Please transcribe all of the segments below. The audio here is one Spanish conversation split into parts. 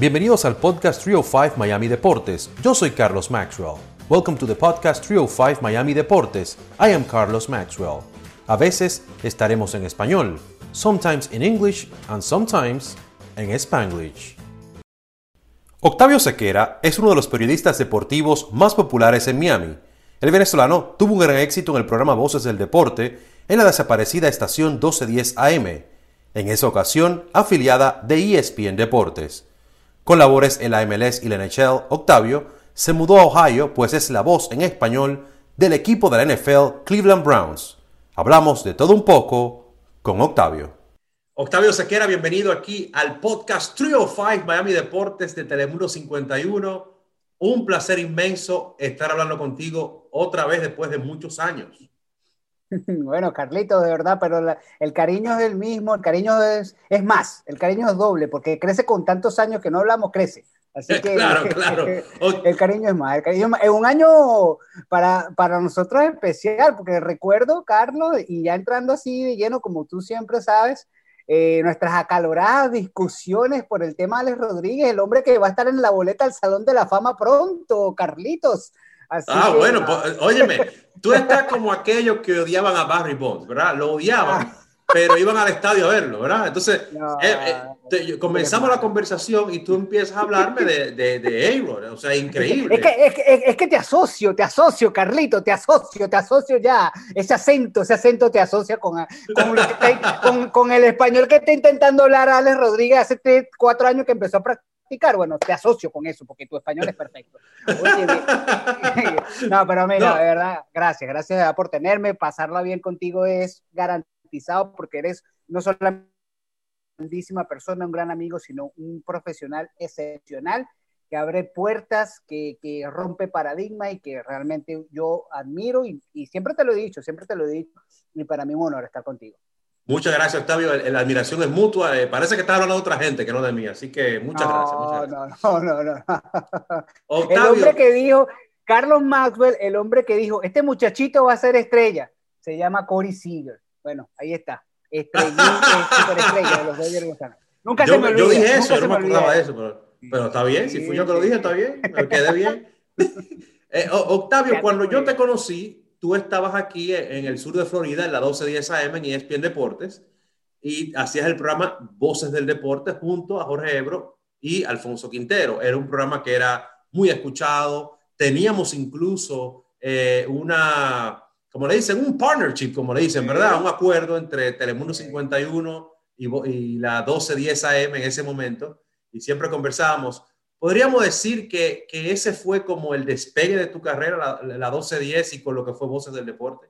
Bienvenidos al podcast 305 Miami Deportes. Yo soy Carlos Maxwell. Welcome to the podcast 305 Miami Deportes. I am Carlos Maxwell. A veces estaremos en español, sometimes in English and sometimes en Spanglish. Octavio Sequera es uno de los periodistas deportivos más populares en Miami. El venezolano tuvo un gran éxito en el programa Voces del Deporte en la desaparecida estación 1210 AM, en esa ocasión afiliada de ESPN Deportes. Con labores en la MLS y la NHL, Octavio se mudó a Ohio, pues es la voz en español del equipo de la NFL Cleveland Browns. Hablamos de todo un poco con Octavio. Octavio Sequera, bienvenido aquí al podcast 305 Miami Deportes de Telemundo 51. Un placer inmenso estar hablando contigo otra vez después de muchos años. Bueno, Carlito, de verdad, pero el cariño es el mismo, el cariño es, es más, el cariño es doble, porque crece con tantos años que no hablamos, crece. Así que claro, claro. el cariño es más, el cariño es un año para, para nosotros especial, porque recuerdo, Carlos, y ya entrando así de lleno, como tú siempre sabes, eh, nuestras acaloradas discusiones por el tema de Alex Rodríguez, el hombre que va a estar en la boleta al Salón de la Fama pronto, Carlitos ah, bueno, pues, óyeme, tú estás como aquellos que odiaban a Barry Bonds, ¿verdad? Lo odiaban, pero iban al estadio a verlo, ¿verdad? Entonces, eh, eh, comenzamos la conversación y tú empiezas a hablarme de, de, de o sea, increíble. Es que, es, que, es que, te asocio, te asocio, Carlito, te asocio, te asocio ya. Ese acento, ese acento te asocia con, con, con, el español que está intentando hablar Alex Rodríguez hace cuatro años que empezó a practicar bueno, te asocio con eso, porque tu español es perfecto. no, pero mira, de verdad, gracias, gracias por tenerme, pasarla bien contigo es garantizado porque eres no solo una grandísima persona, un gran amigo, sino un profesional excepcional que abre puertas, que, que rompe paradigma y que realmente yo admiro y, y siempre te lo he dicho, siempre te lo he dicho y para mí es un honor estar contigo. Muchas gracias, Octavio. La admiración es mutua. Eh, parece que estás hablando de otra gente que no de mí. Así que muchas gracias. Muchas gracias. No, no, no, no. El hombre que dijo, Carlos Maxwell, el hombre que dijo, este muchachito va a ser estrella, se llama Corey Seager. Bueno, ahí está. Estrellita, estrella de los Dodgers Nunca yo, se me olvidó. Yo dije eso, yo no me acordaba de eso, pero, pero, está bien. Si fui yo que lo dije, está bien. Me quedé bien. Eh, Octavio, cuando yo te conocí, tú estabas aquí en el sur de Florida, en la 1210 AM en ESPN Deportes, y hacías el programa Voces del Deporte junto a Jorge Ebro y Alfonso Quintero. Era un programa que era muy escuchado. Teníamos incluso eh, una, como le dicen, un partnership, como le dicen, ¿verdad? Un acuerdo entre Telemundo 51 y, y la 1210 AM en ese momento. Y siempre conversábamos podríamos decir que, que, ese fue como el despegue de tu carrera, la, la 12-10 y con lo que fue Voces del Deporte.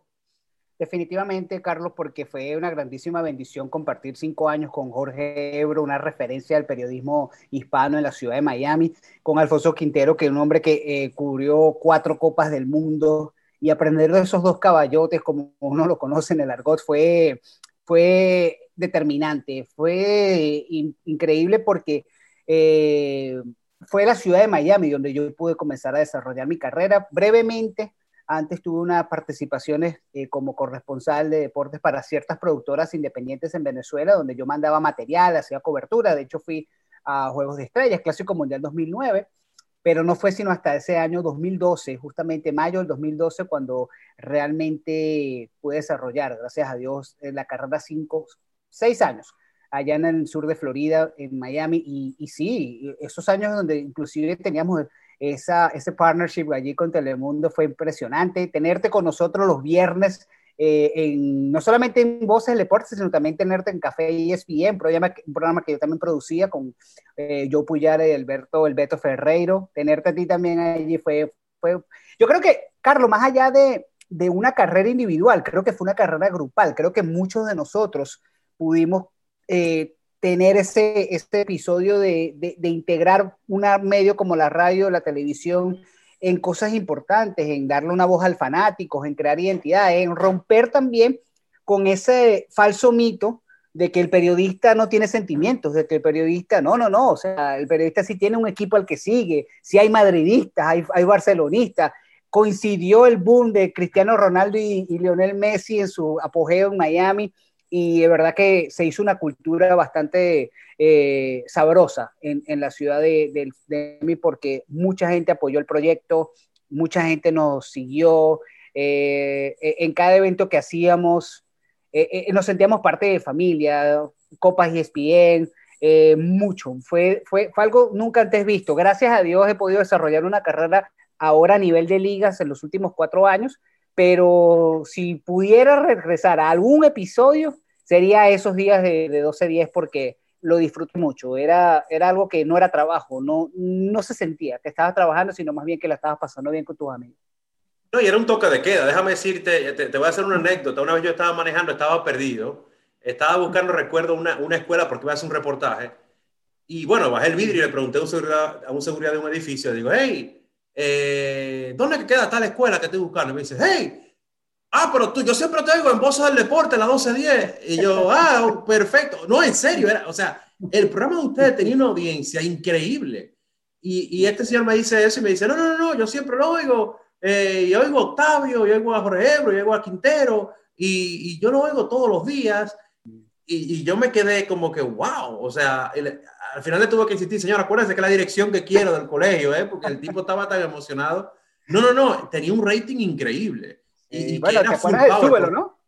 Definitivamente, Carlos, porque fue una grandísima bendición compartir cinco años con Jorge Ebro, una referencia al periodismo hispano en la ciudad de Miami, con Alfonso Quintero, que es un hombre que eh, cubrió cuatro copas del mundo, y aprender de esos dos caballotes, como uno lo conoce en el argot, fue, fue determinante, fue increíble porque eh, fue la ciudad de Miami donde yo pude comenzar a desarrollar mi carrera brevemente. Antes tuve unas participaciones eh, como corresponsal de deportes para ciertas productoras independientes en Venezuela, donde yo mandaba material, hacía cobertura. De hecho, fui a Juegos de Estrellas, Clásico Mundial 2009, pero no fue sino hasta ese año 2012, justamente mayo del 2012, cuando realmente pude desarrollar, gracias a Dios, la carrera cinco, seis años allá en el sur de Florida, en Miami, y, y sí, esos años donde inclusive teníamos esa, ese partnership allí con Telemundo fue impresionante. Tenerte con nosotros los viernes, eh, en, no solamente en Voces del Deporte, sino también tenerte en Café ESPN, un programa, un programa que yo también producía con eh, Joe Puyar y Alberto, el Beto Ferreiro. Tenerte a ti también allí fue, fue... Yo creo que, Carlos, más allá de, de una carrera individual, creo que fue una carrera grupal. Creo que muchos de nosotros pudimos eh, tener ese, este episodio de, de, integrar un medio como la radio, la televisión, en cosas importantes, en darle una voz al fanático, en crear identidad, en romper también con ese falso mito de que el periodista no tiene sentimientos, de que el periodista, no, no, no, o sea, el periodista sí tiene un equipo al que sigue, si hay madridistas, hay, hay barcelonistas, coincidió el boom de Cristiano Ronaldo y Lionel Messi en su apogeo en Miami, y de verdad que se hizo una cultura bastante eh, sabrosa en, en, la ciudad de, de, de, mí porque mucha gente apoyó el proyecto, mucha gente nos siguió, eh, en cada evento que hacíamos eh, nos sentíamos parte de familia, Copas ESPN, eh, mucho, fue, fue, fue algo nunca antes visto. Gracias a Dios he podido desarrollar una carrera ahora a nivel de ligas en los últimos cuatro años, pero si pudiera regresar a algún episodio, sería esos días de, de 12-10 porque lo disfruto mucho. Era, era algo que no era trabajo, no, no se sentía que estabas trabajando, sino más bien que la estabas pasando bien con tus amigos. No, y era un toque de queda. Déjame decirte, te, te, voy a hacer una anécdota. Una vez yo estaba manejando, estaba perdido. Estaba buscando, recuerdo, una, una escuela porque iba a hacer un reportaje. Y bueno, bajé el vidrio y le pregunté a un seguridad, a un seguridad de un edificio. Digo, hey, eh, ¿dónde queda tal escuela que estoy buscando? Y me dice, hey, ah, pero tú, yo siempre te digo en Voces del Deporte, la 1210. Y yo, ah, perfecto. No, en serio, era, o sea, el programa de ustedes tenía una audiencia increíble. Y, y este señor me dice eso y me dice, no, no, no, yo siempre lo oigo eh, y oigo a Octavio, y oigo a Jorge Ebro, y oigo a Quintero, y, y yo lo oigo todos los días, y, y, yo me quedé como que, wow, o sea, el, al final le tuve que insistir, señor, acuérdense que la dirección que quiero del colegio, ¿eh? porque el tipo estaba tan emocionado. No, no, no, tenía un rating increíble. Y, y bueno, ¿te acuerdas del súbelo, no?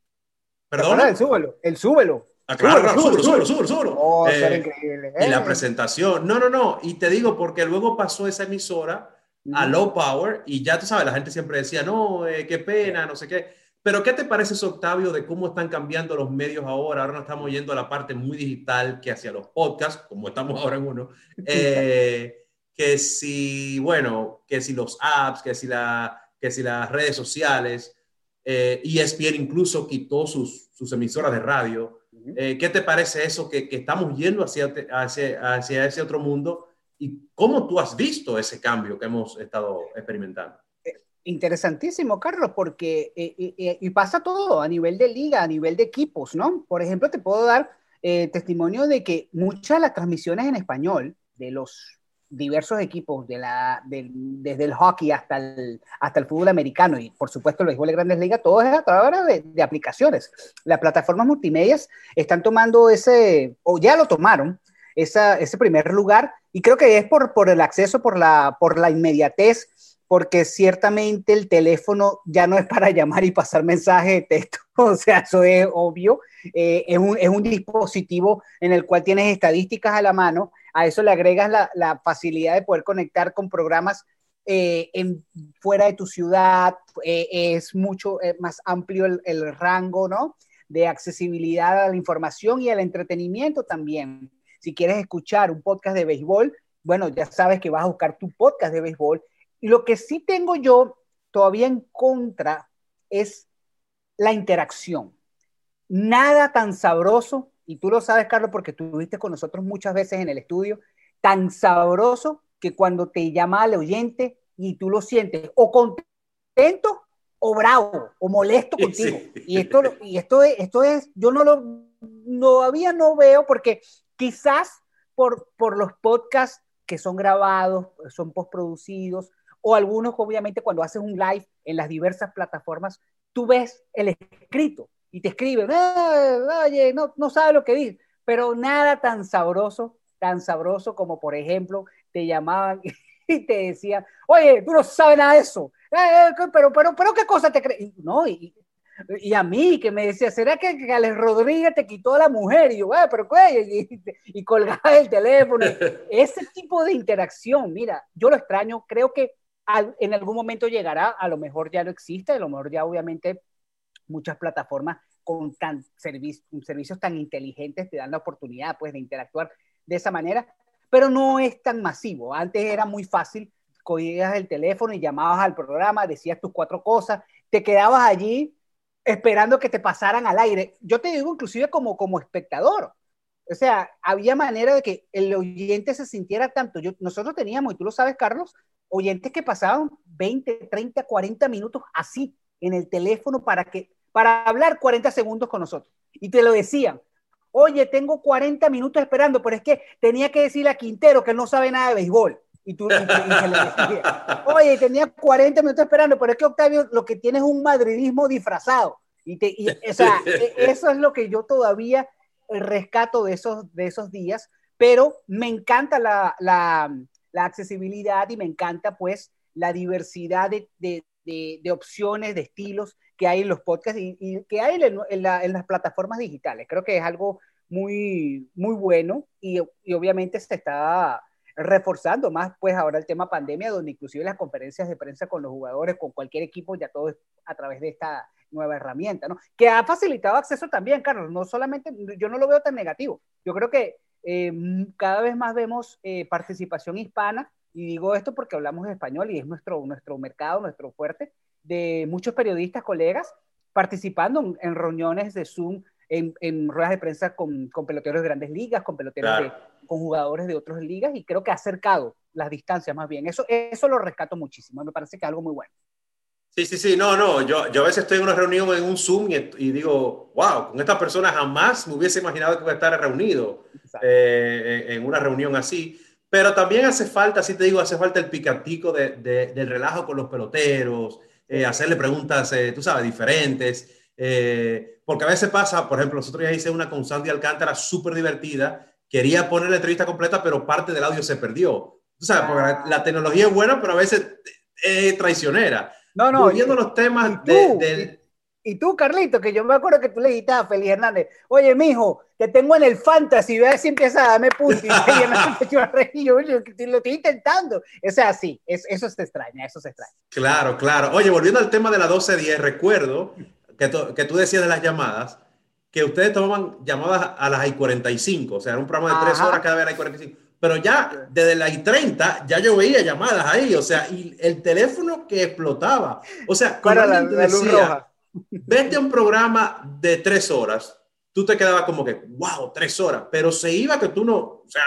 ¿Perdón? El súbelo, el súbelo. Ah, claro, súbelo, súbelo, súbelo, súbelo. Oh, eh, increíble. Y la eh. presentación. No, no, no. Y te digo, porque luego pasó esa emisora a low power y ya tú sabes, la gente siempre decía, no, eh, qué pena, no sé qué. Pero ¿qué te parece eso, Octavio, de cómo están cambiando los medios ahora? Ahora nos estamos yendo a la parte muy digital que hacia los podcasts, como estamos ahora en uno. Eh, que si, bueno, que si los apps, que si, la, que si las redes sociales, eh, ESPN incluso quitó sus, sus emisoras de radio. Eh, ¿Qué te parece eso, que, que estamos yendo hacia, hacia, hacia ese otro mundo? ¿Y cómo tú has visto ese cambio que hemos estado experimentando? Interesantísimo, Carlos, porque eh, eh, y pasa todo a nivel de liga, a nivel de equipos, ¿no? Por ejemplo, te puedo dar eh, testimonio de que muchas de las transmisiones en español de los diversos equipos, de la, de, desde el hockey hasta el, hasta el fútbol americano y por supuesto el béisbol de grandes ligas, todo es a través de, de, aplicaciones. Las plataformas multimedias están tomando ese, o ya lo tomaron, esa, ese primer lugar y creo que es por, por el acceso, por la, por la inmediatez porque ciertamente el teléfono ya no es para llamar y pasar mensaje de texto, o sea, eso es obvio, eh, es, un, es, un, dispositivo en el cual tienes estadísticas a la mano, a eso le agregas la, la facilidad de poder conectar con programas eh, en, fuera de tu ciudad, eh, es mucho eh, más amplio el, el rango, ¿no? De accesibilidad a la información y al entretenimiento también. Si quieres escuchar un podcast de béisbol, bueno, ya sabes que vas a buscar tu podcast de béisbol lo que sí tengo yo todavía en contra es la interacción. Nada tan sabroso, y tú lo sabes, Carlos, porque estuviste con nosotros muchas veces en el estudio, tan sabroso que cuando te llama al oyente y tú lo sientes o contento o bravo o molesto contigo. Sí. Y esto, y esto, es, esto es, yo no lo, todavía no veo porque quizás por, por los podcasts que son grabados, son postproducidos, o algunos, obviamente, cuando haces un live en las diversas plataformas, tú ves el escrito y te escriben, ah, oye, no, no sabe lo que dice, pero nada tan sabroso, tan sabroso como, por ejemplo, te llamaban y te decían, oye, tú no sabes nada de eso, eh, eh pero, pero, pero, ¿qué cosa te crees? No, y, y a mí que me decía, ¿será que, que Alex Rodríguez te quitó a la mujer? Y yo, ah, pero ¿qué? Y, y, colgaba el teléfono. Ese tipo de interacción, mira, yo lo extraño, creo que en algún momento llegará, a lo mejor ya no existe, a lo mejor ya obviamente muchas plataformas con tan servicios, servicios tan inteligentes te dan la oportunidad pues de interactuar de esa manera, pero no es tan masivo. Antes era muy fácil, cogías el teléfono y llamabas al programa, decías tus cuatro cosas, te quedabas allí esperando que te pasaran al aire. Yo te digo inclusive como, como espectador. O sea, había manera de que el oyente se sintiera tanto. Yo, nosotros teníamos, y tú lo sabes, Carlos, oyentes que pasaban 20, 30, 40 minutos así en el teléfono para, que, para hablar 40 segundos con nosotros. Y te lo decían, oye, tengo 40 minutos esperando, pero es que tenía que decirle a Quintero que no sabe nada de béisbol. Y tú, y, y decía, oye, tenía 40 minutos esperando, pero es que Octavio lo que tiene es un madridismo disfrazado. Y, te, o sea, e, eso es lo que yo todavía rescato de esos, de esos días, pero me encanta la, la, la accesibilidad y me encanta pues la diversidad de, de, de, opciones, de estilos que hay en los podcasts y, que hay en, las plataformas digitales. Creo que es algo muy, muy bueno y, y obviamente se está reforzando más pues ahora el tema pandemia, donde inclusive las conferencias de prensa con los jugadores, con cualquier equipo, ya todo a través de esta nueva herramienta, ¿no? Que ha facilitado acceso también, Carlos, no solamente, yo no lo veo tan negativo, yo creo que eh, cada vez más vemos eh, participación hispana, y digo esto porque hablamos español y es nuestro, nuestro mercado, nuestro fuerte, de muchos periodistas, colegas, participando en, reuniones de Zoom, en, en, ruedas de prensa con, con peloteros de grandes ligas, con peloteros de, con jugadores de otras ligas y creo que ha acercado las distancias más bien. Eso, eso lo rescato muchísimo, me parece que es algo muy bueno. Sí, sí, sí, no, no, yo, yo a veces estoy en una reunión en un Zoom y, digo, wow, con esta persona jamás me hubiese imaginado que iba a estar reunido eh, en una reunión así, pero también hace falta, así te digo, hace falta el picantico de, del relajo con los peloteros, eh, hacerle preguntas, eh, tú sabes, diferentes, porque a veces pasa, por ejemplo, nosotros ya hice una con Sandy Alcántara súper divertida quería poner la entrevista completa, pero parte del audio se perdió. O sea, porque la tecnología es buena, pero a veces es traicionera. No, no. Volviendo los temas ¿y tú, de, y, tú, Carlito, que yo me acuerdo que tú le dijiste a Feliz Hernández, oye, mijo, te tengo en el fantasy, ve si empieza a darme puntos. y yo, yo, lo estoy intentando. O sea, sí, eso se extraña, eso se extraña. Claro, claro. Oye, volviendo al tema de la 1210, recuerdo que, que tú decías de las llamadas, que ustedes tomaban llamadas a las I-45, o sea, era un programa de tres horas cada vez a las I-45. Pero ya desde las I-30 ya yo veía llamadas ahí, o sea, y el teléfono que explotaba. O sea, cuando la, la luz roja. vete a un programa de tres horas, tú te quedabas como que, wow, tres horas, pero se iba que tú no, o sea,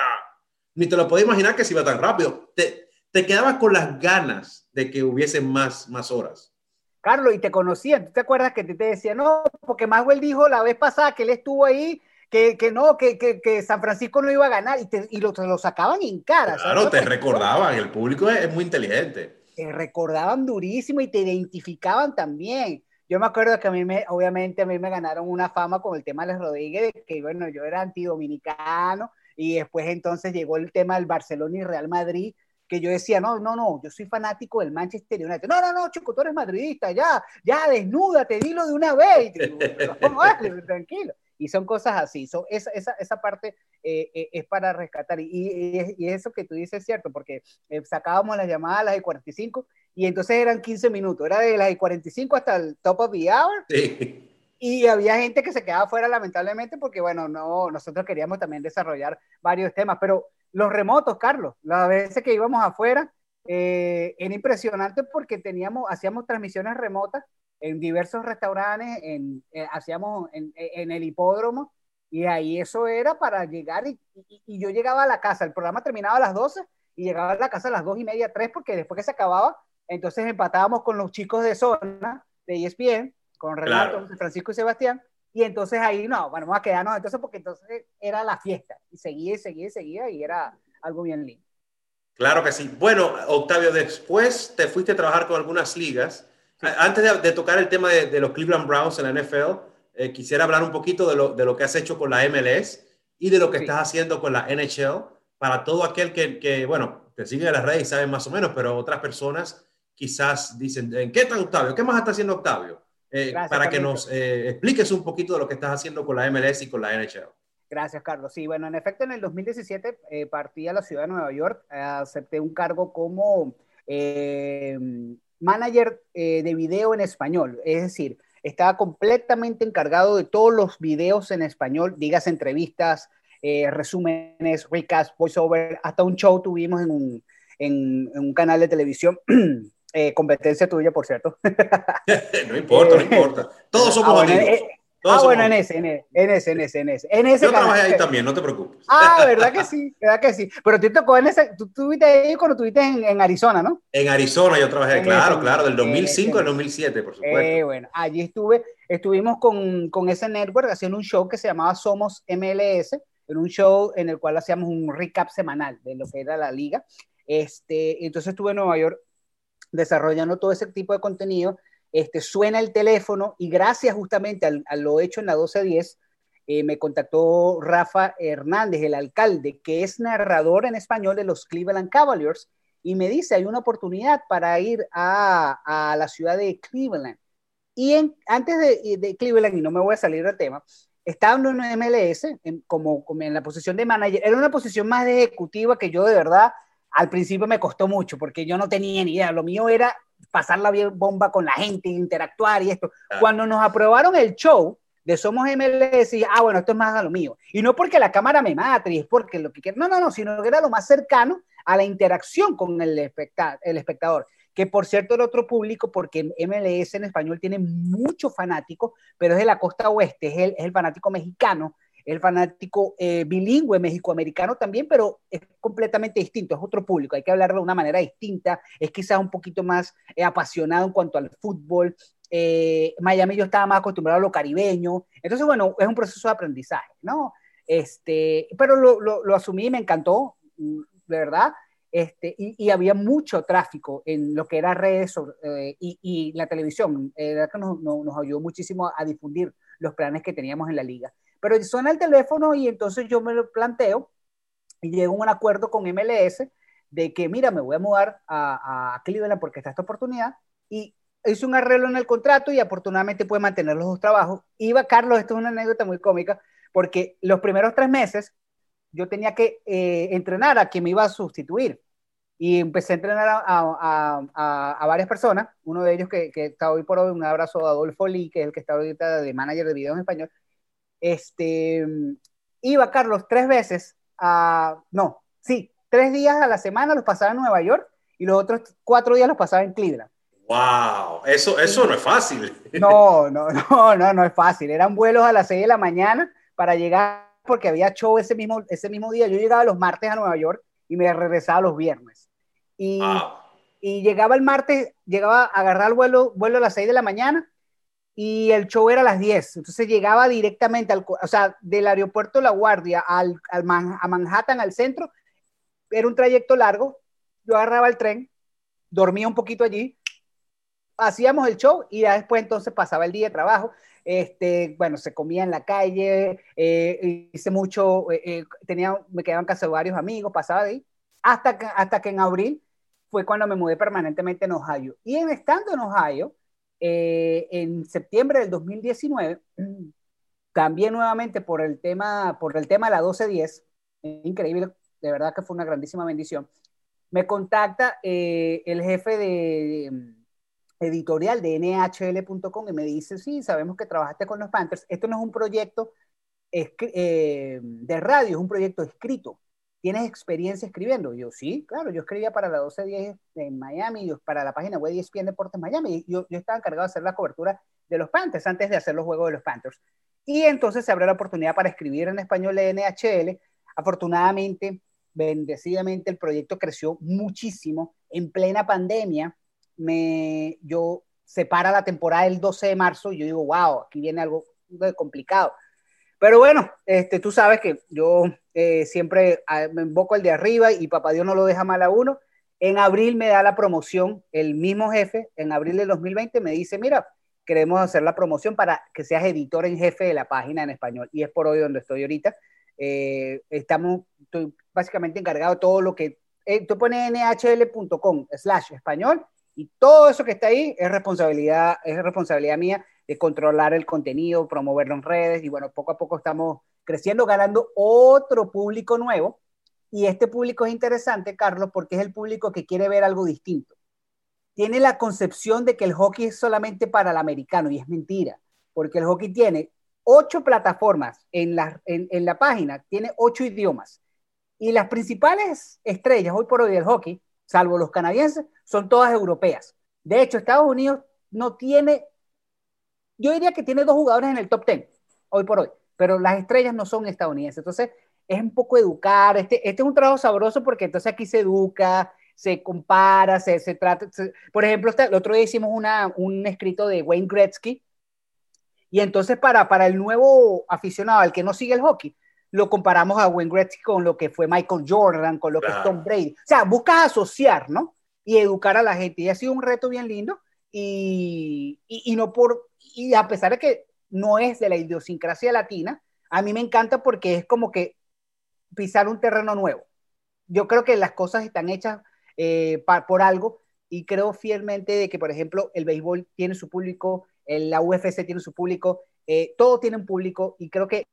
ni te lo podías imaginar que se iba tan rápido. Te, te quedabas con las ganas de que hubiese más, más horas. Carlos, y te conocían, ¿tú te acuerdas que te, te decía, no, porque Maxwell dijo la vez pasada que él estuvo ahí, que, que no, que, que, que, San Francisco no iba a ganar, y, te, y lo, lo, sacaban en cara. Claro, te recordaban, el público es, es, muy inteligente. Te recordaban durísimo y te identificaban también. Yo me acuerdo que a mí, me, obviamente, a mí me ganaron una fama con el tema de Rodríguez, de que, bueno, yo era antidominicano, y después entonces llegó el tema del Barcelona y Real Madrid, que yo decía, no, no, no, yo soy fanático del Manchester United. No, no, no, chico, tú eres madridista, ya, ya, desnúdate, dilo de una vez. tranquilo. Y son cosas así. So, esa, esa, esa parte eh, eh, es para rescatar. Y, y, y, eso que tú dices es cierto, porque eh, sacábamos las llamadas a las de 45 y entonces eran 15 minutos. Era de las de 45 hasta el top of the hour. Sí. Y había gente que se quedaba fuera, lamentablemente, porque, bueno, no, nosotros queríamos también desarrollar varios temas, pero los remotos, Carlos, las veces que íbamos afuera, era impresionante porque teníamos, hacíamos transmisiones remotas en diversos restaurantes, en, eh, hacíamos en, en, el hipódromo, y ahí eso era para llegar, y, y, yo llegaba a la casa, el programa terminaba a las 12, y llegaba a la casa a las 2 y media, 3, porque después que se acababa, entonces empatábamos con los chicos de zona, de ESPN, con Renato, Francisco y Sebastián, y entonces ahí, no, bueno, vamos a quedarnos entonces porque entonces era la fiesta. Y seguía y seguía y seguía y era algo bien lindo. Claro que sí. Bueno, Octavio, después te fuiste a trabajar con algunas ligas. Antes de, de, tocar el tema de, de, los Cleveland Browns en la NFL, eh, quisiera hablar un poquito de lo, de lo, que has hecho con la MLS y de lo que sí. estás haciendo con la NHL para todo aquel que, que, bueno, te sigue en las redes y saben más o menos, pero otras personas quizás dicen, ¿en qué está Octavio? ¿Qué más está haciendo Octavio? Eh, Gracias, para que nos eh, expliques un poquito de lo que estás haciendo con la MLS y con la NHL. Gracias, Carlos. Sí, bueno, en efecto, en el 2017 eh, partí a la ciudad de Nueva York, eh, acepté un cargo como eh, manager de video en español, es decir, estaba completamente encargado de todos los videos en español, digas entrevistas, resúmenes, recaps, voiceover, hasta un show tuvimos en un, en, en un canal de televisión Eh, competencia tuya, por cierto. no importa, no importa. Todos somos ah, amigos. Todos ah, bueno, en ese, en ese, en ese, en ese, en ese. En ese Yo trabajé ahí también, no te preocupes. Ah, ¿verdad que sí? ¿Verdad que sí? Pero tú tocó en ese, tú estuviste ahí cuando estuviste en, en, Arizona, ¿no? En Arizona yo trabajé, en claro, ese, claro, del 2005 al 2007, por supuesto. Eh, bueno, allí estuve, estuvimos con, con ese network haciendo un show que se llamaba Somos MLS, en un show en el cual hacíamos un recap semanal de lo que era la liga. Este, entonces estuve en Nueva York desarrollando todo ese tipo de contenido. Este, suena el teléfono y gracias justamente a lo hecho en la 1210, eh, me contactó Rafa Hernández, el alcalde, que es narrador en español de los Cleveland Cavaliers, y me dice, hay una oportunidad para ir a, la ciudad de Cleveland. Y en, antes de, Cleveland, y no me voy a salir del tema, estaba en un MLS como, como, en la posición de manager. Era una posición más ejecutiva que yo de verdad al principio me costó mucho porque yo no tenía ni idea. Lo mío era pasar la bomba con la gente, interactuar y esto. Cuando nos aprobaron el show, de Somos MLS y, ah, bueno, esto es más a lo mío. Y no porque la cámara me mate, es porque lo que quiero, no, no, no, sino que era lo más cercano a la interacción con el, el espectador. Que por cierto era otro público, porque MLS en español tiene muchos fanáticos, pero es de la costa oeste, es el, es el fanático mexicano, el fanático eh, bilingüe mexicoamericano también, pero es completamente distinto, es otro público, hay que hablarlo de una manera distinta, es quizás un poquito más eh, apasionado en cuanto al fútbol, eh, Miami yo estaba más acostumbrado a lo caribeño, entonces bueno, es un proceso de aprendizaje, ¿no? Este, pero lo, lo, asumí y me encantó, verdad, este, y, había mucho tráfico en lo que era redes eh, y, y, la televisión, eh, que nos, nos, ayudó muchísimo a difundir los planes que teníamos en la liga. Pero suena el teléfono y entonces yo me lo planteo y llego a un acuerdo con MLS de que, mira, me voy a mudar a, a Cleveland porque está esta oportunidad y hizo un arreglo en el contrato y afortunadamente puede mantener los dos trabajos. Iba, Carlos, esto es una anécdota muy cómica, porque los primeros tres meses yo tenía que eh, entrenar a quien me iba a sustituir. Y empecé a entrenar a, varias personas, uno de ellos que, que, está hoy por hoy, un abrazo a Adolfo Lee, que es el que está ahorita de manager de videos en español. Este, iba, Carlos, tres veces a, no, sí, tres días a la semana los pasaba en Nueva York y los otros cuatro días los pasaba en Cleveland. Wow, eso, eso no es fácil. No, no, no, no, no es fácil. Eran vuelos a las 6 de la mañana para llegar, porque había show ese mismo, ese mismo día. Yo llegaba los martes a Nueva York y me regresaba los viernes. Y, y llegaba el martes, llegaba a agarrar el vuelo, vuelo a las 6 de la mañana y el show era a las 10. Entonces llegaba directamente, al, o sea, del aeropuerto La Guardia al, al a Manhattan, al centro. Era un trayecto largo. Yo agarraba el tren, dormía un poquito allí, hacíamos el show y después entonces pasaba el día de trabajo. Este, bueno, se comía en la calle, eh, hice mucho, eh, eh, tenía, me quedaban casi varios amigos, pasaba de ahí, hasta que, hasta que en abril fue cuando me mudé permanentemente en Ohio. Y en, estando en Ohio, en septiembre del 2019, cambié nuevamente por el tema, por el tema de la 1210, increíble, de verdad que fue una grandísima bendición. Me contacta el jefe de editorial de nhl.com y me dice, sí, sabemos que trabajaste con los Panthers. Esto no es un proyecto eh, de radio, es un proyecto escrito. ¿Tienes experiencia escribiendo? yo, sí, claro, yo escribía para la 1210 en Miami, para la página web de ESPN Deportes Miami. Yo, yo estaba encargado de hacer la cobertura de los Panthers antes de hacer los juegos de los Panthers. Y entonces se abrió la oportunidad para escribir en español de NHL. Afortunadamente, bendecidamente, el proyecto creció muchísimo en plena pandemia me, yo separa la temporada el 12 de marzo y yo digo, wow, aquí viene algo complicado. Pero bueno, este, tú sabes que yo eh, siempre ah, me invoco el de arriba y papá Dios no lo deja mal a uno. En abril me da la promoción el mismo jefe, en abril del 2020 me dice, mira, queremos hacer la promoción para que seas editor en jefe de la página en español. Y es por hoy donde estoy ahorita. Eh, estamos, estoy básicamente encargado de todo lo que, eh, tú pones nhl.com slash español y todo eso que está ahí es responsabilidad, es responsabilidad mía de controlar el contenido, promoverlo en redes y bueno, poco a poco estamos creciendo, ganando otro público nuevo. Y este público es interesante, Carlos, porque es el público que quiere ver algo distinto. Tiene la concepción de que el hockey es solamente para el americano y es mentira, porque el hockey tiene ocho plataformas en la, en, en la página, tiene ocho idiomas. Y las principales estrellas hoy por hoy del hockey salvo los canadienses, son todas europeas. De hecho, Estados Unidos no tiene, yo diría que tiene dos jugadores en el top 10, hoy por hoy, pero las estrellas no son estadounidenses. Entonces, es un poco educar, este, este es un trabajo sabroso porque entonces aquí se educa, se compara, se, se trata, por ejemplo, este, el otro día hicimos una, un escrito de Wayne Gretzky, y entonces para, para el nuevo aficionado, al que no sigue el hockey, lo comparamos a Wayne Gretzky con lo que fue Michael Jordan, con lo que es Tom Brady. O sea, buscas asociar, ¿no? Y educar a la gente. Y ha sido un reto bien lindo. y, y, no por, y a pesar de que no es de la idiosincrasia latina, a mí me encanta porque es como que pisar un terreno nuevo. Yo creo que las cosas están hechas eh, por algo y creo fielmente de que, por ejemplo, el béisbol tiene su público, la UFC tiene su público, eh, todo tiene un público y creo que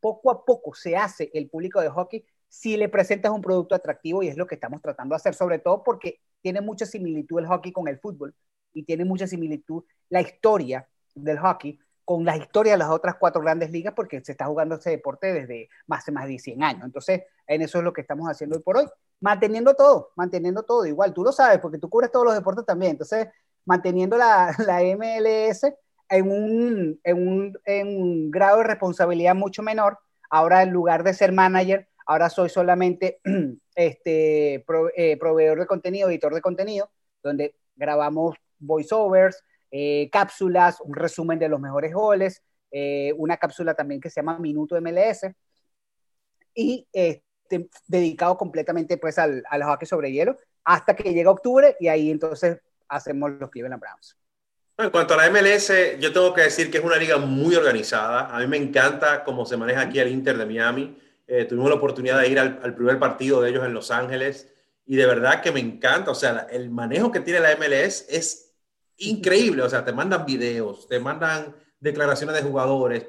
poco a poco se hace el público de hockey si le presentas un producto atractivo y es lo que estamos tratando de hacer, sobre todo porque tiene mucha similitud el hockey con el fútbol y tiene mucha similitud la historia del hockey con la historia de las otras cuatro grandes ligas porque se está jugando ese deporte desde más más de 100 años. Entonces, en eso es lo que estamos haciendo hoy por hoy, manteniendo todo, manteniendo todo igual. Tú lo sabes porque tú cubres todos los deportes también. Entonces, manteniendo la, la MLS en un, en, un, en un grado de responsabilidad mucho menor. Ahora, en lugar de ser manager, ahora soy solamente este, eh, proveedor de contenido, editor de contenido, donde grabamos voiceovers, eh, cápsulas, un resumen de los mejores goles, eh, una cápsula también que se llama Minuto MLS y este, dedicado completamente pues al, al hockey sobre hielo hasta que llega octubre y ahí entonces hacemos los Cleveland Browns. En cuanto a la MLS, yo tengo que decir que es una liga muy organizada. A mí me encanta cómo se maneja aquí el Inter de Miami. Eh, tuvimos la oportunidad de ir al, al, primer partido de ellos en Los Ángeles y de verdad que me encanta. O sea, el manejo que tiene la MLS es increíble. O sea, te mandan videos, te mandan declaraciones de jugadores,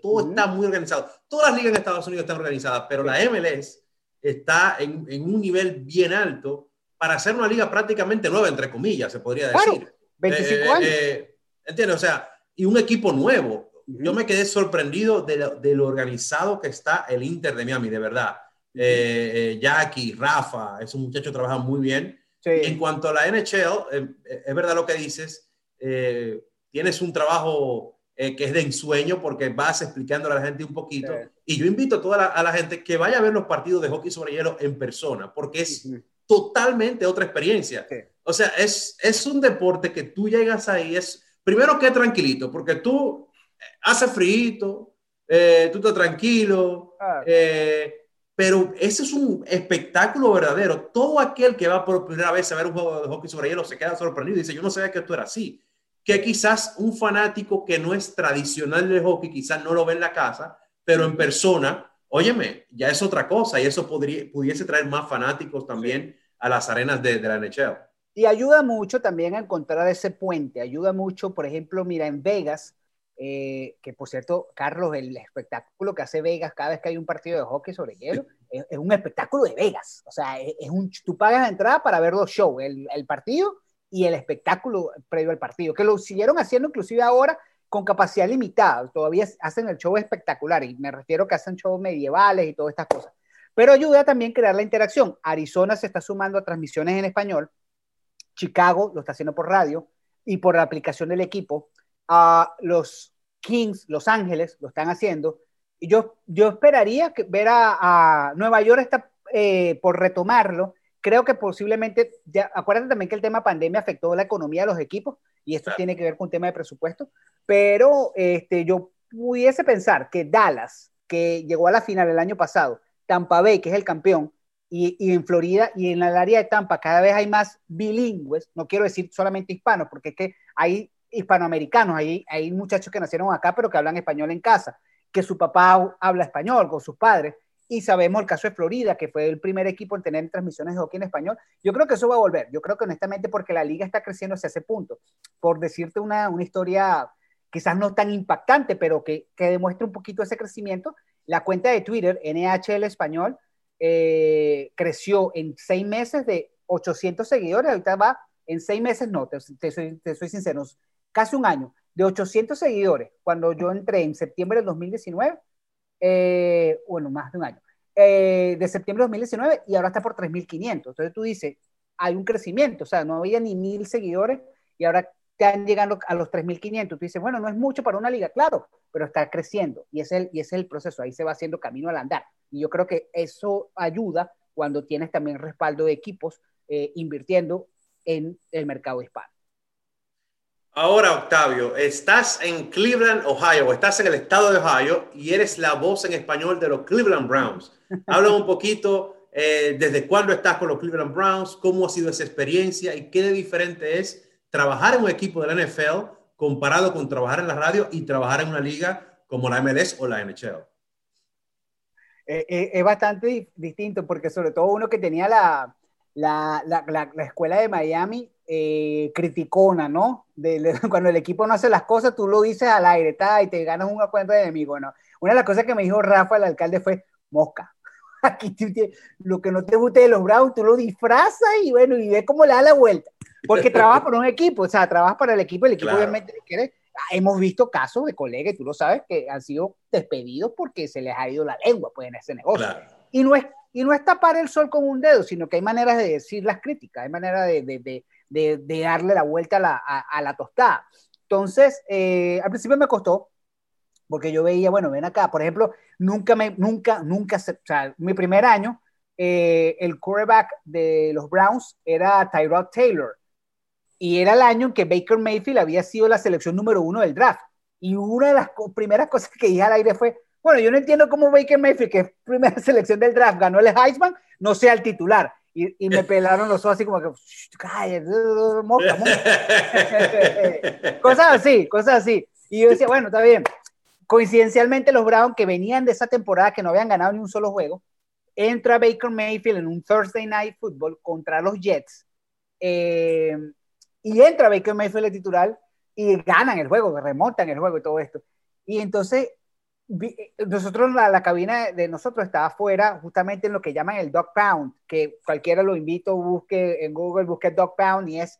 todo está muy organizado. Todas las ligas en Estados Unidos están organizadas, pero la MLS está en, en, un nivel bien alto para ser una liga prácticamente nueva, entre comillas, se podría decir. 25 eh, años. Eh, ¿Entiendes? O sea, y un equipo nuevo. Yo me quedé sorprendido de lo, de lo, organizado que está el Inter de Miami, de verdad. Eh, Jackie, Rafa, esos muchachos trabajan muy bien. En cuanto a la NHL, eh, eh, es verdad lo que dices, eh, tienes un trabajo que es de ensueño porque vas explicándole a la gente un poquito. Y yo invito a toda la, a la gente que vaya a ver los partidos de hockey sobre hielo en persona, porque es totalmente otra experiencia. O sea, es, es un deporte que tú llegas ahí, es primero que tranquilito, porque tú hace frío, tú estás tranquilo. Ah. Pero ese es un espectáculo verdadero. Todo aquel que va por primera vez a ver un juego de hockey sobre hielo se queda sorprendido y dice, yo no sabía que esto era así. Que quizás un fanático que no es tradicional del hockey, quizás no lo ve en la casa, pero en persona, óyeme, ya es otra cosa y eso podría, pudiese traer más fanáticos también a las arenas de, de la NHL. Y ayuda mucho también a encontrar ese puente, ayuda mucho, por ejemplo, mira, en Vegas, eh, que por cierto, Carlos, el espectáculo que hace Vegas cada vez que hay un partido de hockey sobre hielo, es, un espectáculo de Vegas. O sea, es, un, tú pagas la entrada para ver los shows, el, el, partido y el espectáculo previo al partido, que lo siguieron haciendo inclusive ahora con capacidad limitada. Todavía hacen el show espectacular y me refiero que hacen shows medievales y todas estas cosas. Pero ayuda también a crear la interacción. Arizona se está sumando a transmisiones en español. Chicago lo está haciendo por radio y por la aplicación del equipo a los Kings, Los Ángeles, lo están haciendo. Y yo, yo esperaría que ver a, Nueva York está eh, por retomarlo. Creo que posiblemente, ya, acuérdate también que el tema pandemia afectó la economía de los equipos y esto tiene que ver con un tema de presupuesto, pero este, yo pudiese pensar que Dallas, que llegó a la final el año pasado, Tampa Bay, que es el campeón, y, y, en Florida y en el área de Tampa cada vez hay más bilingües, no quiero decir solamente hispanos, porque es que hay hispanoamericanos, hay, hay muchachos que nacieron acá pero que hablan español en casa, que su papá habla español con sus padres, y sabemos el caso de Florida, que fue el primer equipo en tener transmisiones de hockey en español. Yo creo que eso va a volver, yo creo que honestamente porque la liga está creciendo hacia ese punto. Por decirte una, una historia quizás no tan impactante, pero que, que demuestra un poquito ese crecimiento, la cuenta de Twitter, NHL Español, eh, creció en seis meses de 800 seguidores, ahorita va en seis meses, no, te, te, soy, te soy sincero, casi un año, de 800 seguidores, cuando yo entré en septiembre del 2019, eh, bueno, más de un año, eh, de septiembre del 2019 y ahora está por 3.500. Entonces tú dices, hay un crecimiento, o sea, no había ni mil seguidores y ahora están llegando a los 3.500. Tú dices, bueno, no es mucho para una liga, claro, pero está creciendo y es, el, y es el proceso, ahí se va haciendo camino al andar. Y yo creo que eso ayuda cuando tienes también respaldo de equipos eh, invirtiendo en el mercado hispano. Ahora, Octavio, estás en Cleveland, Ohio, estás en el estado de Ohio y eres la voz en español de los Cleveland Browns. Habla un poquito eh, desde cuándo estás con los Cleveland Browns, cómo ha sido esa experiencia y qué de diferente es trabajar en un equipo de la NFL comparado con trabajar en la radio y trabajar en una liga como la MLS o la NHL? Eh, eh, es bastante distinto porque sobre todo uno que tenía la, la, la escuela de Miami eh, criticona, ¿no? De, cuando el equipo no hace las cosas, tú lo dices al aire, está, y te ganas una cuenta de enemigo, ¿no? Una de las cosas que me dijo Rafa, el alcalde, fue mosca. Aquí lo que no te guste de los Browns, tú lo disfrazas y bueno, y ves cómo le da la vuelta. Porque trabajas por un equipo, o sea, trabajas para el equipo, el equipo obviamente quiere. Hemos visto casos de colegas, tú lo sabes, que han sido despedidos porque se les ha ido la lengua pues, en ese negocio. Y, no es, y no es tapar el sol con un dedo, sino que hay maneras de decir las críticas, hay maneras de, de, de, de darle la vuelta a la, a, tostada. Entonces, eh, al principio me costó, porque yo veía, bueno, ven acá, por ejemplo, nunca me, nunca, nunca, o mi primer año, eh, el quarterback de los Browns era Tyrod Taylor, y era el año en que Baker Mayfield había sido la selección número uno del draft. Y una de las primeras cosas que dije al aire fue, bueno, yo no entiendo cómo Baker Mayfield, que es primera selección del draft, ganó el Heisman, no sea el titular. Y, me pelaron los ojos así como que, cállate, cosas así, cosas así. Y yo decía, bueno, está bien. Coincidencialmente los Browns que venían de esa temporada que no habían ganado ni un solo juego, entra Baker Mayfield en un Thursday Night Football contra los Jets. Eh, y entra Baker Mayfield el titular y ganan el juego, remontan el juego y todo esto. Y entonces nosotros la, la, cabina de nosotros estaba afuera justamente en lo que llaman el Dog Pound, que cualquiera lo invito, busque en Google, busque Dog Pound y es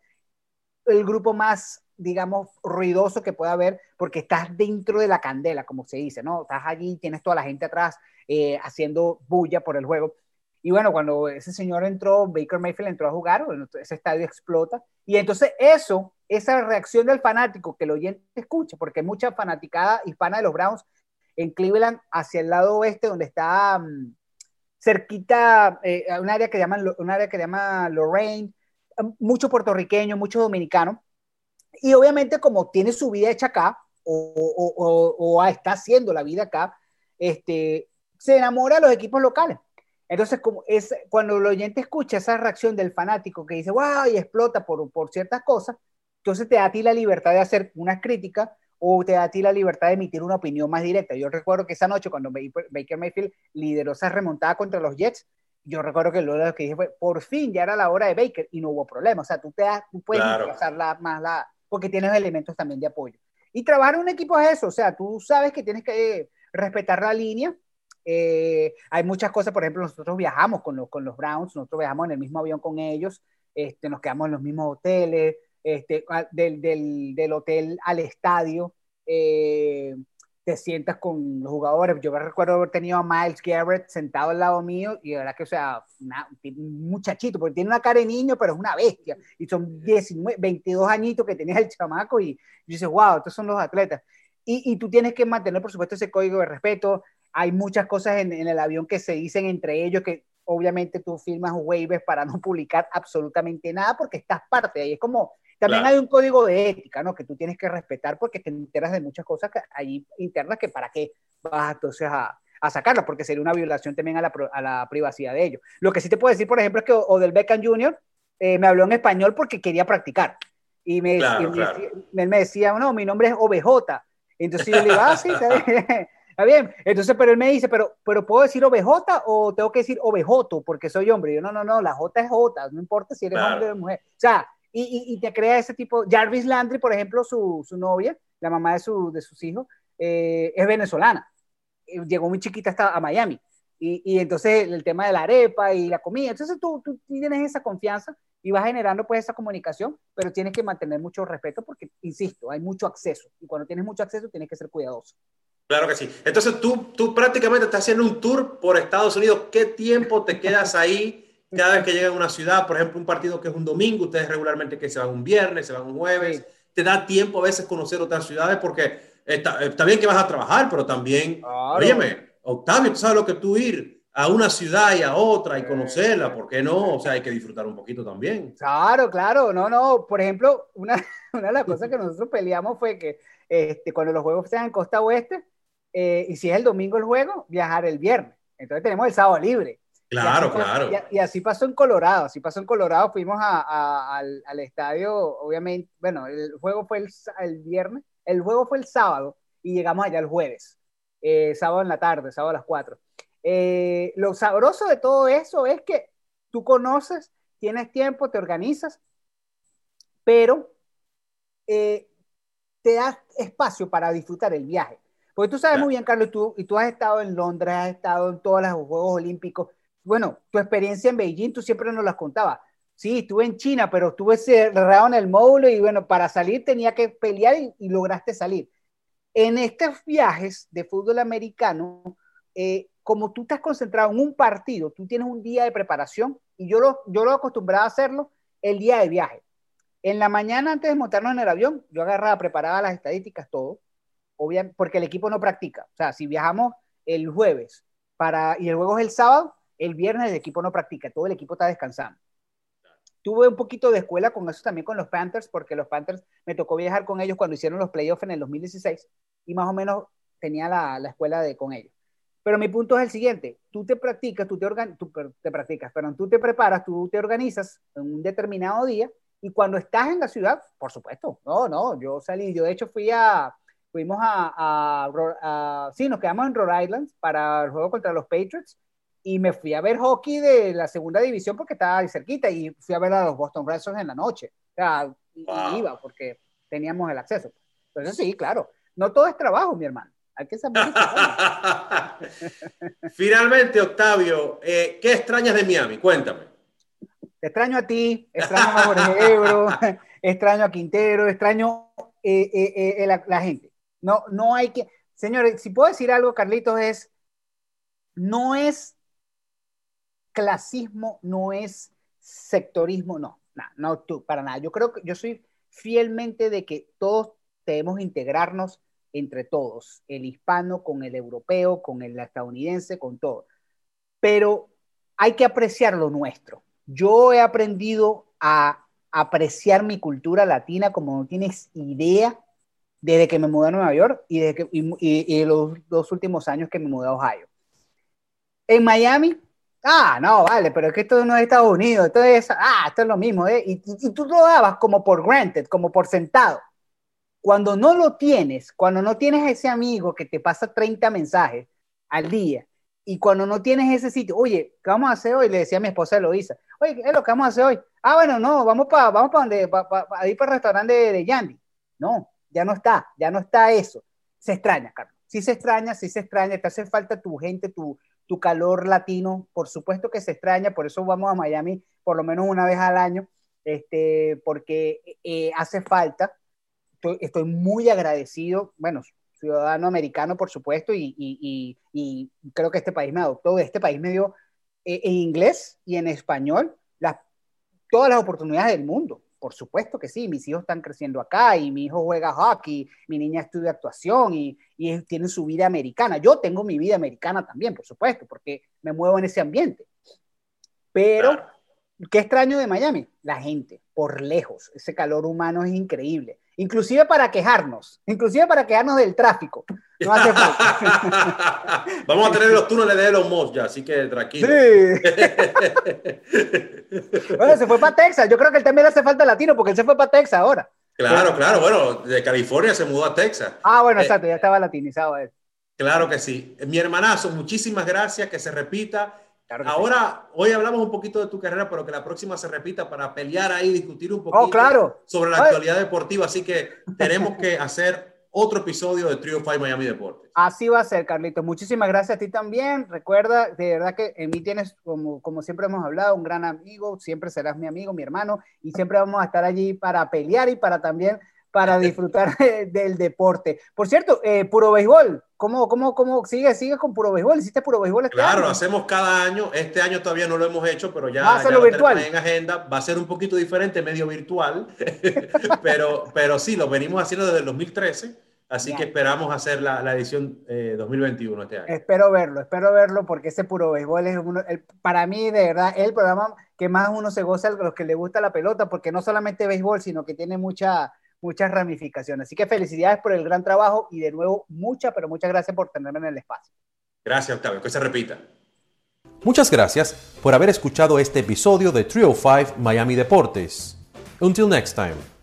el grupo más, digamos, ruidoso que pueda haber porque estás dentro de la candela, como se dice, ¿no? Estás allí, tienes toda la gente atrás eh, haciendo bulla por el juego. Y bueno, cuando ese señor entró, Baker Mayfield entró a jugar, ese estadio explota. Y entonces eso, esa reacción del fanático que el oyente escucha, porque mucha fanaticada hispana de los Browns en Cleveland hacia el lado oeste, donde está um, cerquita, eh, un, área que llaman, un área que llama Lorraine, mucho puertorriqueño, mucho dominicano. Y obviamente como tiene su vida hecha acá, o, o, o, está haciendo la vida acá, este, se enamora de los equipos locales. Entonces, como es, cuando el oyente escucha esa reacción del fanático que dice, wow, y explota por, por ciertas cosas, entonces te da a ti la libertad de hacer una crítica o te da a ti la libertad de emitir una opinión más directa. Yo recuerdo que esa noche cuando Baker Mayfield lideró esa remontada contra los Jets, yo recuerdo que lo que dije fue, por fin ya era la hora de Baker y no hubo problema. O sea, tú, te das, tú puedes la, más la, porque tienes elementos también de apoyo. Y trabajar en un equipo es eso, o sea, tú sabes que tienes que respetar la línea. Eh, hay muchas cosas, por ejemplo, nosotros viajamos con los, con los Browns, nosotros viajamos en el mismo avión con ellos, este, nos quedamos en los mismos hoteles, este, del, del, del, hotel al estadio, eh, te sientas con los jugadores. Yo recuerdo haber tenido a Miles Garrett sentado al lado mío y de verdad que, o sea, un muchachito, porque tiene una cara de niño, pero es una bestia. Y son 19, 22 añitos que tenía el chamaco y, dices, wow, estos son los atletas. Y, y, tú tienes que mantener, por supuesto, ese código de respeto. Hay muchas cosas en, en el avión que se dicen entre ellos que obviamente tú firmas waivers para no publicar absolutamente nada porque estás parte de ahí. Es como también hay un código de ética, ¿no? Que tú tienes que respetar porque te enteras de muchas cosas que hay internas que para qué vas entonces a, a sacarlas, porque sería una violación también a la, a la, privacidad de ellos. Lo que sí te puedo decir, por ejemplo, es que Odell Beckham Jr. Eh, me habló en español porque quería practicar. Y me, claro, claro. me, me decía, no, mi nombre es OBJ. Entonces yo le digo, ah, sí, está bien. Está bien. Entonces, pero él me dice, pero, pero ¿puedo decir OBJ o tengo que decir OBJ porque soy hombre? Y yo, no, no, no, la J es J, no importa si eres claro. hombre o mujer. O sea, y, y, te crea ese tipo. Jarvis Landry, por ejemplo, su, su novia, la mamá de, su, de sus hijos, eh, es venezolana. Eh, llegó muy chiquita hasta a Miami. Y, y, entonces el tema de la arepa y la comida. Entonces tú, tú tienes esa confianza y vas generando pues esa comunicación, pero tienes que mantener mucho respeto porque, insisto, hay mucho acceso. Y cuando tienes mucho acceso tienes que ser cuidadoso. Claro que sí. Entonces tú, tú prácticamente estás haciendo un tour por Estados Unidos. ¿Qué tiempo te quedas ahí? Cada vez que llega a una ciudad, por ejemplo, un partido que es un domingo, ustedes regularmente que se van un viernes, se van un jueves, te da tiempo a veces conocer otras ciudades porque está, está bien que vas a trabajar, pero también, claro. óyeme, Octavio, tú sabes lo que tú ir a una ciudad y a otra y conocerla, ¿por qué no? O sea, hay que disfrutar un poquito también. Claro, claro, no, no, por ejemplo, una, una de las cosas que nosotros peleamos fue que este, cuando los juegos sean en costa oeste, eh, y si es el domingo el juego, viajar el viernes. Entonces tenemos el sábado libre. Claro, claro. Y, así pasó en Colorado, así pasó en Colorado, fuimos al, al, estadio, obviamente, bueno, el juego fue el, el, viernes, el juego fue el sábado y llegamos allá el jueves, eh, sábado en la tarde, sábado a las 4. Eh, lo sabroso de todo eso es que tú conoces, tienes tiempo, te organizas, pero eh, te das espacio para disfrutar el viaje. Porque tú sabes muy bien, Carlos, tú, y tú has estado en Londres, has estado en todos los Juegos Olímpicos, bueno, tu experiencia en Beijing, tú siempre nos las contabas. Sí, estuve en China, pero estuve cerrado en el módulo y bueno, para salir tenía que pelear y, lograste salir. En estos viajes de fútbol americano, eh, como tú estás concentrado en un partido, tú tienes un día de preparación y yo lo, yo lo acostumbraba a hacerlo el día de viaje. En la mañana, antes de montarnos en el avión, yo agarraba, preparaba las estadísticas, todo, obviamente, porque el equipo no practica. O sea, si viajamos el jueves para, y el juego es el sábado, el viernes el equipo no practica, todo el equipo está descansando. Tuve un poquito de escuela con eso también con los Panthers, porque los Panthers me tocó viajar con ellos cuando hicieron los playoffs en el 2016 y más o menos tenía la, la escuela de, con ellos. Pero mi punto es el siguiente, tú te practicas, tú te, tú te practicas, pero tú te preparas, tú te organizas en un determinado día y cuando estás en la ciudad, por supuesto, no, no, yo salí, yo de hecho fui a, fuimos a sí, nos quedamos en Rhode Island para el juego contra los Patriots y me fui a ver hockey de la segunda división porque estaba ahí cerquita y fui a ver a los Boston Red Sox en la noche. O sea, iba porque teníamos el acceso. Entonces sí, claro, no todo es trabajo, mi hermano. Hay que saber. Finalmente, Octavio, eh, ¿qué extrañas de Miami? Cuéntame. Te extraño a ti, extraño a Jorge Ebro, extraño a Quintero, extraño eh, eh, la, la gente. No, no hay que, señores, si puedo decir algo, Carlitos, es, no es clasismo, no es sectorismo, no, no, no tú, para nada. Yo creo que yo soy fielmente de que todos debemos integrarnos entre todos, el hispano con el europeo, con el estadounidense, con todo. Pero hay que apreciar lo nuestro. Yo he aprendido a apreciar mi cultura latina como no tienes idea desde que me mudé a Nueva York y, desde que, y, los dos últimos años que me mudé a Ohio. En Miami Ah, no, vale, pero es que esto no es Estados Unidos, esto es, ah, esto es lo mismo, ¿eh? Y, tú lo dabas como por granted, como por sentado. Cuando no lo tienes, cuando no tienes ese amigo que te pasa 30 mensajes al día, y cuando no tienes ese sitio, oye, ¿qué vamos a hacer hoy? Le decía a mi esposa Eloisa, oye, ¿qué es lo que vamos a hacer hoy? Ah, bueno, no, vamos para vamos para donde, para ir para el restaurante de, de Yandy. No, ya no está, ya no está eso. Se extraña, Carlos. Sí se extraña, sí se extraña, te hace falta tu gente, tu, tu calor latino, por supuesto que se extraña, por eso vamos a Miami por lo menos una vez al año, este, porque eh, hace falta. Estoy, muy agradecido, bueno, ciudadano americano, por supuesto, y, y, y, creo que este país me adoptó, este país me dio eh, en inglés y en español las, todas las oportunidades del mundo. Por supuesto que sí, mis hijos están creciendo acá y mi hijo juega hockey, mi niña estudia actuación y, y tiene su vida americana. Yo tengo mi vida americana también, por supuesto, porque me muevo en ese ambiente. Pero, ¿qué extraño de Miami? La gente, por lejos. Ese calor humano es increíble. Inclusive para quejarnos, inclusive para quejarnos del tráfico. No hace falta. Vamos a tener los túneles de Elon Musk ya, así que tranquilo. Sí. bueno, se fue para Texas. Yo creo que él también hace falta latino porque él se fue para Texas ahora. Claro, claro. Bueno, de California se mudó a Texas. Ah, bueno, eh, exacto, ya estaba latinizado él. Claro que sí. Mi hermanazo, muchísimas gracias, que se repita. Ahora, hoy hablamos un poquito de tu carrera, pero que la próxima se repita para pelear ahí, discutir un oh, poquito claro. sobre la actualidad deportiva. Así que tenemos que hacer otro episodio de Trio 5 Miami Deportes. Así va a ser, Carlitos. Muchísimas gracias a ti también. Recuerda, de verdad que en mí tienes, como, como siempre hemos hablado, un gran amigo. Siempre serás mi amigo, mi hermano, y siempre vamos a estar allí para pelear y para también para disfrutar del deporte. Por cierto, eh, puro béisbol, ¿cómo, cómo, cómo sigues, sigues con puro béisbol? ¿Hiciste puro béisbol este claro, lo hacemos cada año. Este año todavía no lo hemos hecho, pero ya, ya lo virtual? en agenda. Va a ser un poquito diferente, medio virtual, pero, pero sí, lo venimos haciendo desde el 2013. Así que esperamos hacer la, la edición 2021 eh, este año. Espero verlo, espero verlo porque ese puro béisbol es uno, para mí de verdad el programa que más uno se goza a los que le gusta la pelota, porque no solamente béisbol, sino que tiene mucha, muchas ramificaciones. Así que felicidades por el gran trabajo y de nuevo muchas, pero muchas gracias por tenerme en el espacio. Gracias, Octavio. Que se repita. Muchas gracias por haber escuchado este episodio de 305 Miami Deportes. Until next time.